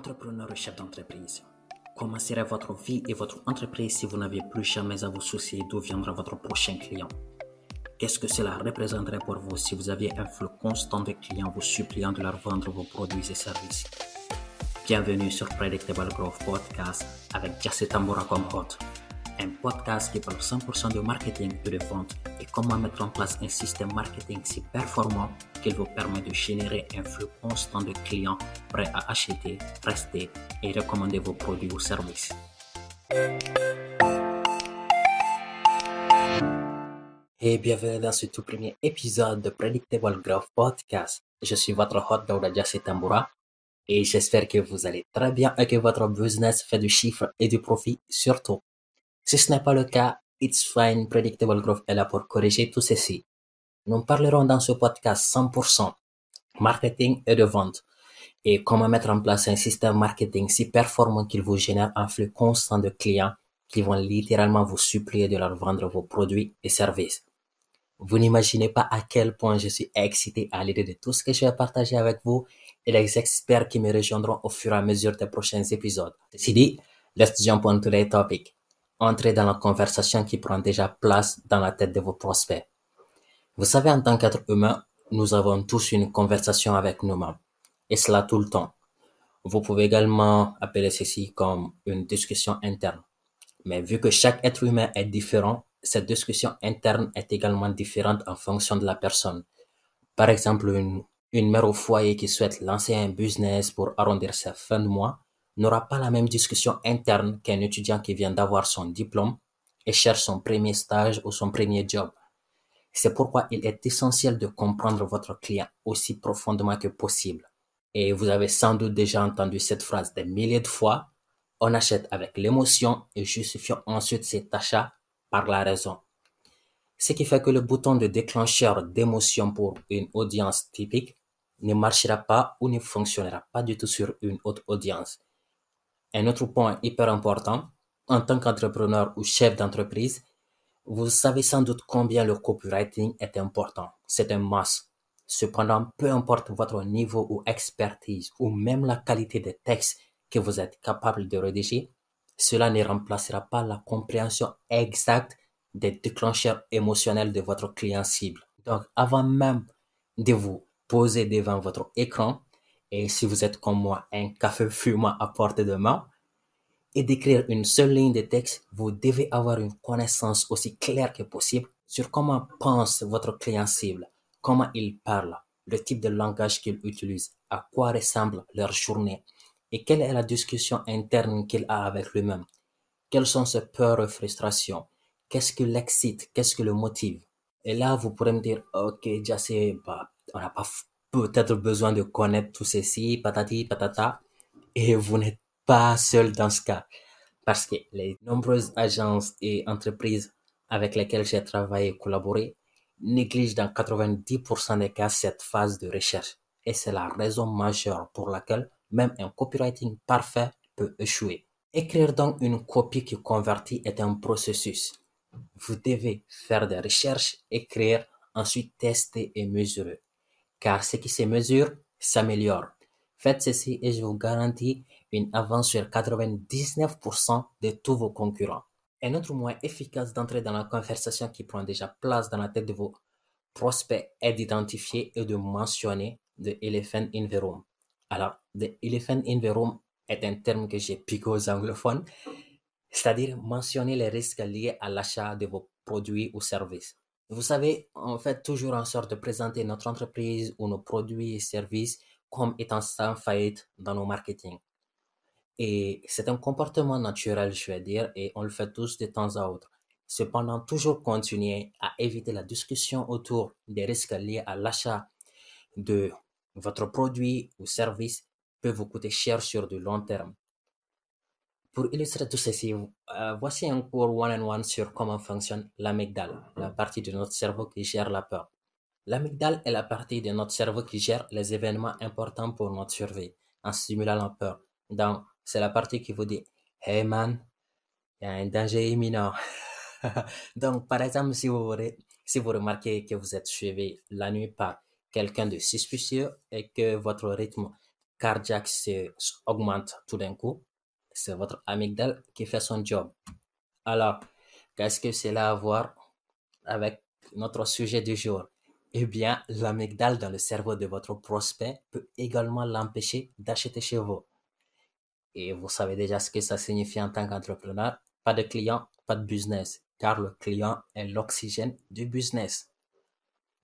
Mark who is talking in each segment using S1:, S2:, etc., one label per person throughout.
S1: Entrepreneur et chef d'entreprise, comment serait votre vie et votre entreprise si vous n'aviez plus jamais à vous soucier d'où viendra votre prochain client? Qu'est-ce que cela représenterait pour vous si vous aviez un flux constant de clients vous suppliant de leur vendre vos produits et services? Bienvenue sur Predictable Growth Podcast avec Jesse Tambora comme hôte. Un podcast qui parle 100% de marketing et de vente comment mettre en place un système marketing si performant qu'il vous permet de générer un flux constant de clients prêts à acheter, rester et recommander vos produits ou services. Et bienvenue dans ce tout premier épisode de Predictable Growth Podcast. Je suis votre hôte Daouda Jassé Tamboura et j'espère que vous allez très bien et que votre business fait du chiffre et du profit surtout. Si ce n'est pas le cas, It's Fine Predictable Growth est là pour corriger tout ceci. Nous parlerons dans ce podcast 100% marketing et de vente et comment mettre en place un système marketing si performant qu'il vous génère un flux constant de clients qui vont littéralement vous supplier de leur vendre vos produits et services. Vous n'imaginez pas à quel point je suis excité à l'idée de tout ce que je vais partager avec vous et les experts qui me rejoindront au fur et à mesure des prochains épisodes. Ceci dit, let's jump on today's topic entrez dans la conversation qui prend déjà place dans la tête de vos prospects. Vous savez, en tant qu'être humain, nous avons tous une conversation avec nous-mêmes. Et cela tout le temps. Vous pouvez également appeler ceci comme une discussion interne. Mais vu que chaque être humain est différent, cette discussion interne est également différente en fonction de la personne. Par exemple, une, une mère au foyer qui souhaite lancer un business pour arrondir sa fin de mois n'aura pas la même discussion interne qu'un étudiant qui vient d'avoir son diplôme et cherche son premier stage ou son premier job. C'est pourquoi il est essentiel de comprendre votre client aussi profondément que possible. Et vous avez sans doute déjà entendu cette phrase des milliers de fois. On achète avec l'émotion et justifions ensuite cet achat par la raison. Ce qui fait que le bouton de déclencheur d'émotion pour une audience typique ne marchera pas ou ne fonctionnera pas du tout sur une autre audience. Un autre point hyper important, en tant qu'entrepreneur ou chef d'entreprise, vous savez sans doute combien le copywriting est important. C'est un must. Cependant, peu importe votre niveau ou expertise ou même la qualité des textes que vous êtes capable de rédiger, cela ne remplacera pas la compréhension exacte des déclencheurs émotionnels de votre client cible. Donc, avant même de vous poser devant votre écran, et si vous êtes comme moi, un café fumant à portée de main, et d'écrire une seule ligne de texte, vous devez avoir une connaissance aussi claire que possible sur comment pense votre client cible, comment il parle, le type de langage qu'il utilise, à quoi ressemble leur journée et quelle est la discussion interne qu'il a avec lui-même. Quelles sont ses peurs et frustrations? Qu'est-ce qui l'excite? Qu'est-ce qui le motive? Et là, vous pourrez me dire, ok, déjà c'est, bah, on n'a pas peut-être besoin de connaître tout ceci, patati, patata, et vous n'êtes pas seul dans ce cas. Parce que les nombreuses agences et entreprises avec lesquelles j'ai travaillé et collaboré négligent dans 90% des cas cette phase de recherche. Et c'est la raison majeure pour laquelle même un copywriting parfait peut échouer. Écrire donc une copie qui convertit est un processus. Vous devez faire des recherches, écrire, ensuite tester et mesurer car ce qui se mesure s'améliore. Faites ceci et je vous garantis une avance sur 99% de tous vos concurrents. Un autre moyen efficace d'entrer dans la conversation qui prend déjà place dans la tête de vos prospects est d'identifier et de mentionner the elephant in the room. Alors, the elephant in the room est un terme que j'ai piqué aux anglophones, c'est-à-dire mentionner les risques liés à l'achat de vos produits ou services. Vous savez, on fait toujours en sorte de présenter notre entreprise ou nos produits et services comme étant sans faillite dans nos marketing. Et c'est un comportement naturel, je vais dire, et on le fait tous de temps à autre. Cependant, toujours continuer à éviter la discussion autour des risques liés à l'achat de votre produit ou service peut vous coûter cher sur du long terme. Pour illustrer tout ceci, euh, voici un cours one-on-one sur comment fonctionne l'amygdale, la partie de notre cerveau qui gère la peur. L'amygdale est la partie de notre cerveau qui gère les événements importants pour notre survie, en stimulant la peur. Donc, c'est la partie qui vous dit, hey man, il y a un danger imminent. Donc, par exemple, si vous, si vous remarquez que vous êtes suivi la nuit par quelqu'un de suspicieux et que votre rythme cardiaque augmente tout d'un coup, c'est votre amygdale qui fait son job. Alors, qu'est-ce que cela a à voir avec notre sujet du jour? Eh bien, l'amygdale dans le cerveau de votre prospect peut également l'empêcher d'acheter chez vous. Et vous savez déjà ce que ça signifie en tant qu'entrepreneur? Pas de client, pas de business, car le client est l'oxygène du business.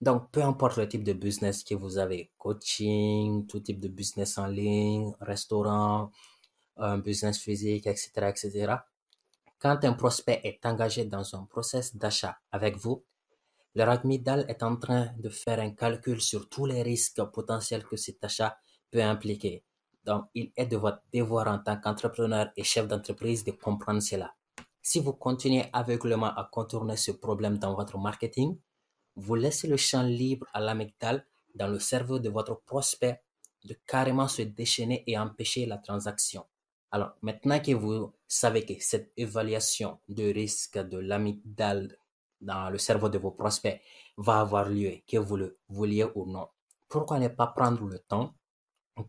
S1: Donc, peu importe le type de business que vous avez, coaching, tout type de business en ligne, restaurant, un business physique, etc., etc. Quand un prospect est engagé dans un process d'achat avec vous, le amygdale est en train de faire un calcul sur tous les risques potentiels que cet achat peut impliquer. Donc, il est de votre devoir en tant qu'entrepreneur et chef d'entreprise de comprendre cela. Si vous continuez aveuglément à contourner ce problème dans votre marketing, vous laissez le champ libre à l'amygdale dans le cerveau de votre prospect de carrément se déchaîner et empêcher la transaction. Alors, maintenant que vous savez que cette évaluation de risque de l'amygdale dans le cerveau de vos prospects va avoir lieu, que vous le vouliez ou non, pourquoi ne pas prendre le temps,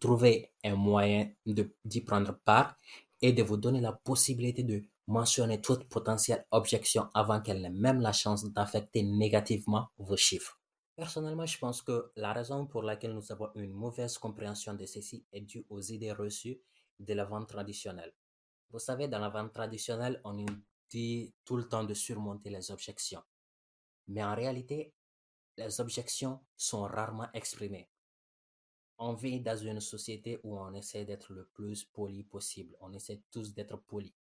S1: trouver un moyen d'y prendre part et de vous donner la possibilité de mentionner toute potentielle objection avant qu'elle n'ait même la chance d'affecter négativement vos chiffres? Personnellement, je pense que la raison pour laquelle nous avons une mauvaise compréhension de ceci est due aux idées reçues de la vente traditionnelle. Vous savez, dans la vente traditionnelle, on nous dit tout le temps de surmonter les objections. Mais en réalité, les objections sont rarement exprimées. On vit dans une société où on essaie d'être le plus poli possible. On essaie tous d'être polis.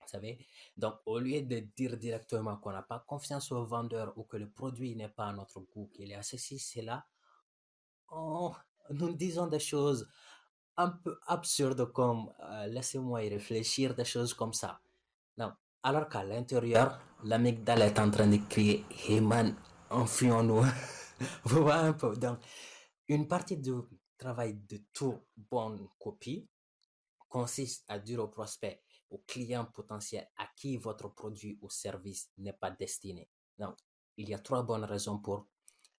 S1: Vous savez? Donc, au lieu de dire directement qu'on n'a pas confiance au vendeur ou que le produit n'est pas à notre goût, qu'il est à ceci, c'est là, nous disons des choses un peu absurdes comme, euh, laissez-moi y réfléchir, des choses comme ça. Non. Alors qu'à l'intérieur, l'amygdale est en train de crier, hey man, enfuyons-nous. Vous voyez un peu. Donc, une partie du travail de tout bonne copie consiste à dire au prospect, au client potentiel à qui votre produit ou service n'est pas destiné. Donc, il y a trois bonnes raisons pour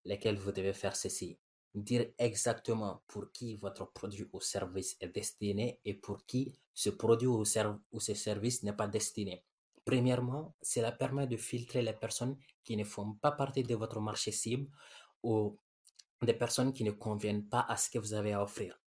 S1: lesquelles vous devez faire ceci. Dire exactement pour qui votre produit ou service est destiné et pour qui ce produit ou, ce service n'est pas destiné. Premièrement, cela permet de filtrer les personnes qui ne font pas partie de votre marché cible ou des personnes qui ne conviennent pas à ce que vous avez à offrir.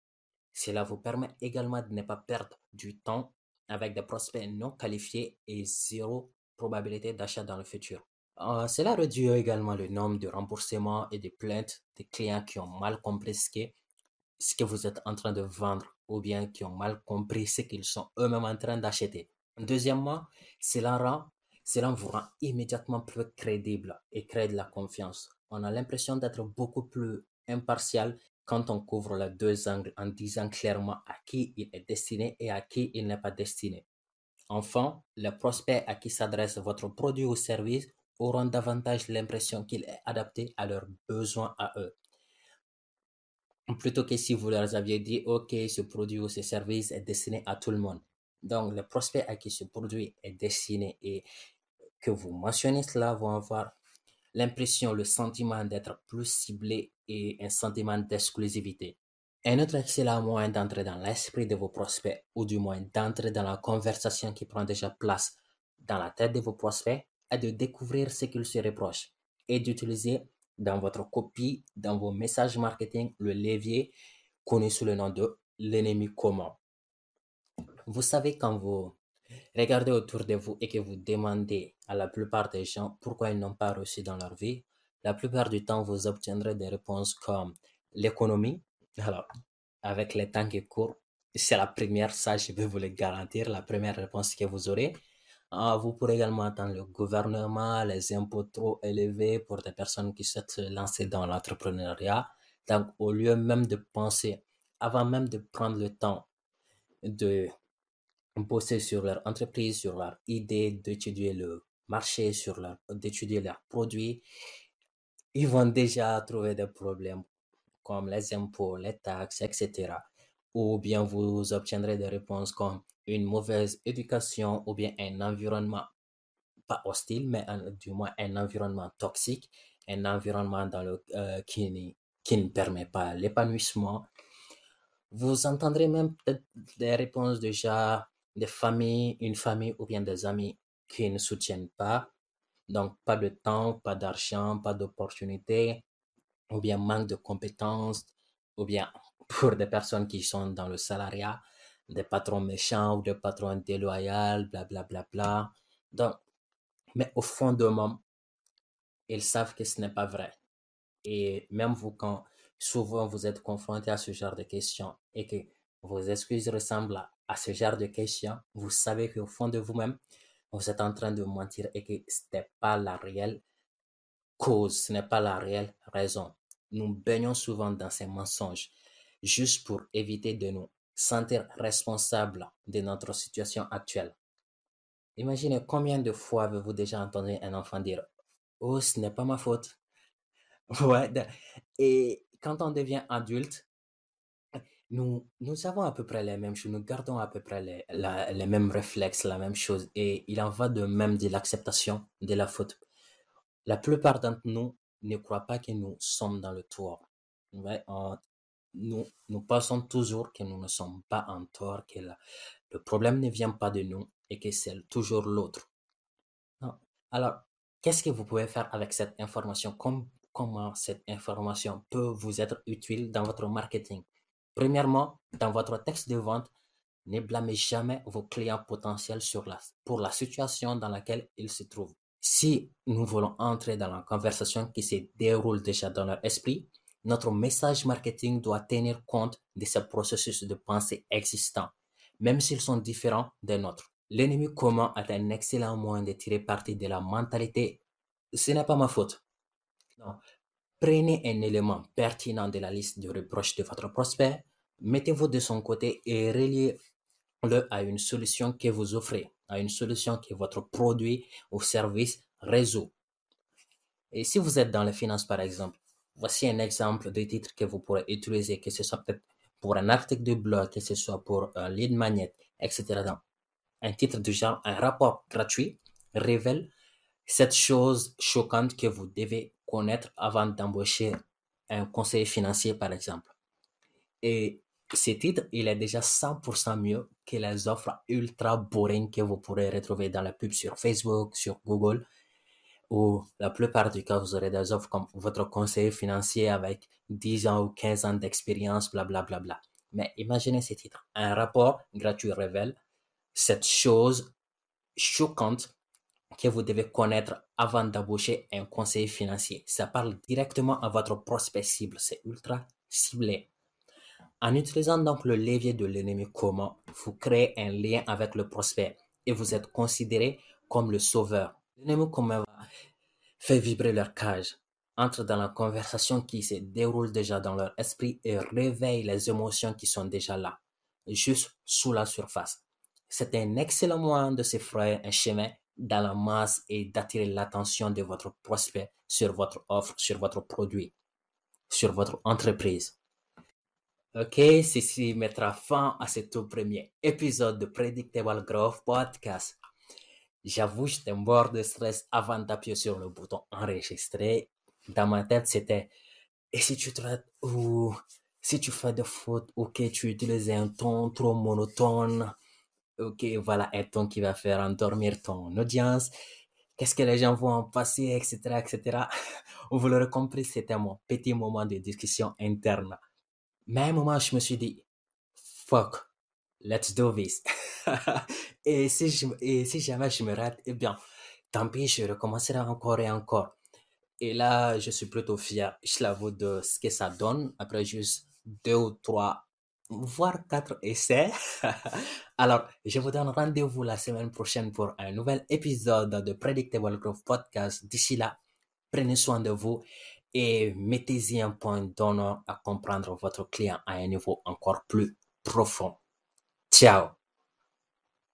S1: Cela vous permet également de ne pas perdre du temps avec des prospects non qualifiés et zéro probabilité d'achat dans le futur. Euh, cela réduit également le nombre de remboursements et de plaintes des clients qui ont mal compris ce que, vous êtes en train de vendre ou bien qui ont mal compris ce qu'ils sont eux-mêmes en train d'acheter. Deuxièmement, cela, rend, cela vous rend immédiatement plus crédible et crée de la confiance. On a l'impression d'être beaucoup plus impartial quand on couvre les deux angles en disant clairement à qui il est destiné et à qui il n'est pas destiné. Enfin, les prospects à qui s'adresse votre produit ou service auront davantage l'impression qu'il est adapté à leurs besoins à eux. Plutôt que si vous leur aviez dit, OK, ce produit ou ce service est destiné à tout le monde. Donc, les prospects à qui ce produit est destiné et que vous mentionnez cela vont avoir l'impression, le sentiment d'être plus ciblé et un sentiment d'exclusivité. Un autre excellent moyen d'entrer dans l'esprit de vos prospects, ou du moins d'entrer dans la conversation qui prend déjà place dans la tête de vos prospects, est de découvrir ce qu'ils se reprochent et d'utiliser dans votre copie, dans vos messages marketing, le levier connu sous le nom de l'ennemi commun. Vous savez quand vous regardez autour de vous et que vous demandez à la plupart des gens pourquoi ils n'ont pas reçu dans leur vie, la plupart du temps, vous obtiendrez des réponses comme l'économie. Alors, avec les temps qui courent, c'est la première, ça je peux vous le garantir, la première réponse que vous aurez. Ah, vous pourrez également attendre le gouvernement, les impôts trop élevés pour des personnes qui souhaitent se lancer dans l'entrepreneuriat. Donc, au lieu même de penser, avant même de prendre le temps de bosser sur leur entreprise, sur leur idée, d'étudier le marché, sur leur, d'étudier leurs produits. Ils vont déjà trouver des problèmes comme les impôts, les taxes, etc. Ou bien vous obtiendrez des réponses comme une mauvaise éducation ou bien un environnement pas hostile, mais du moins un environnement toxique, un environnement dans le, euh, qui, qui ne permet pas l'épanouissement. Vous entendrez même peut-être des réponses déjà des familles, une famille ou bien des amis qui ne soutiennent pas. Donc, pas de temps, pas d'argent, pas d'opportunité, ou bien manque de compétences, ou bien pour des personnes qui sont dans le salariat, des patrons méchants ou des patrons déloyaux, bla bla bla. Donc, mais au fond d'eux-mêmes, ils savent que ce n'est pas vrai. Et même vous, quand souvent vous êtes confronté à ce genre de questions et que vos excuses ressemblent à, ce genre de questions, vous savez qu'au fond de vous-même, vous êtes en train de mentir et que ce n'est pas la réelle cause, ce n'est pas la réelle raison. Nous baignons souvent dans ces mensonges juste pour éviter de nous sentir responsables de notre situation actuelle. Imaginez combien de fois avez-vous déjà entendu un enfant dire Oh, ce n'est pas ma faute. Ouais. Et quand on devient adulte, nous, nous avons à peu près les mêmes choses, nous gardons à peu près les, les mêmes réflexes, la même chose. Et il en va de même de l'acceptation de la faute. La plupart d'entre nous ne croient pas que nous sommes dans le tort. Ouais, nous, nous pensons toujours que nous ne sommes pas en tort, que le problème ne vient pas de nous et que c'est toujours l'autre. Alors, qu'est-ce que vous pouvez faire avec cette information? comment cette information peut vous être utile dans votre marketing? Premièrement, dans votre texte de vente, ne blâmez jamais vos clients potentiels sur la, pour la situation dans laquelle ils se trouvent. Si nous voulons entrer dans la conversation qui se déroule déjà dans leur esprit, notre message marketing doit tenir compte de ces processus de pensée existants, même s'ils sont différents des nôtres. L'ennemi commun est un excellent moyen de tirer parti de la mentalité. Ce n'est pas ma faute. Prenez un élément pertinent de la liste de reproches de votre prospect, mettez-vous de son côté et reliez-le à une solution que vous offrez, à une solution que votre produit ou service résout. Et si vous êtes dans les finances, par exemple, Voici un exemple de titre que vous pourrez utiliser, que ce soit peut-être pour un article de blog, que ce soit pour un lead magnet, etc. un titre du genre, un rapport gratuit révèle cette chose choquante que vous devez connaître avant d'embaucher un conseiller financier, par exemple. Et ce titre, il est déjà 100% mieux que les offres ultra boring que vous pourrez retrouver dans la pub sur Facebook, sur Google, ou la plupart du cas, vous aurez des offres comme votre conseiller financier avec 10 ans ou 15 ans d'expérience, blablabla. Bla, bla. Mais imaginez ce titre. Un rapport gratuit révèle cette chose choquante que vous devez connaître avant d'embaucher un conseiller financier. Ça parle directement à votre prospect cible. C'est ultra ciblé. En utilisant donc le levier de l'ennemi commun, vous créez un lien avec le prospect et vous êtes considéré comme le sauveur. L'ennemi commun fait vibrer leur cage, entre dans la conversation qui se déroule déjà dans leur esprit et réveille les émotions qui sont déjà là, juste sous la surface. C'est un excellent moyen de se frayer un chemin dans la masse et d'attirer l'attention de votre prospect sur votre offre, sur votre produit, sur votre entreprise. Ok, ceci mettra fin à ce tout premier épisode de Predictable Growth Podcast. J'avoue, j'étais mort de stress avant d'appuyer sur le bouton enregistrer. Dans ma tête, c'était, et si tu traites ou si tu fais des fautes ou que tu utilises un ton trop monotone, ok, voilà un ton qui va faire endormir ton audience. Qu'est-ce que les gens vont en passer, etc., etc. Vous l'aurez compris, c'était mon petit moment de discussion interne. Mais à un moment, je me suis dit, fuck, let's do this. et, si je, et si jamais je me rate, eh bien, tant pis, je recommencerai encore et encore. Et là, je suis plutôt fier, je l'avoue, de ce que ça donne après juste deux ou trois, voire quatre essais. Alors, je vous donne rendez-vous la semaine prochaine pour un nouvel épisode de Predictable Growth Podcast. D'ici là, prenez soin de vous et mettez-y un point d'honneur à comprendre votre client à un niveau encore plus profond. 小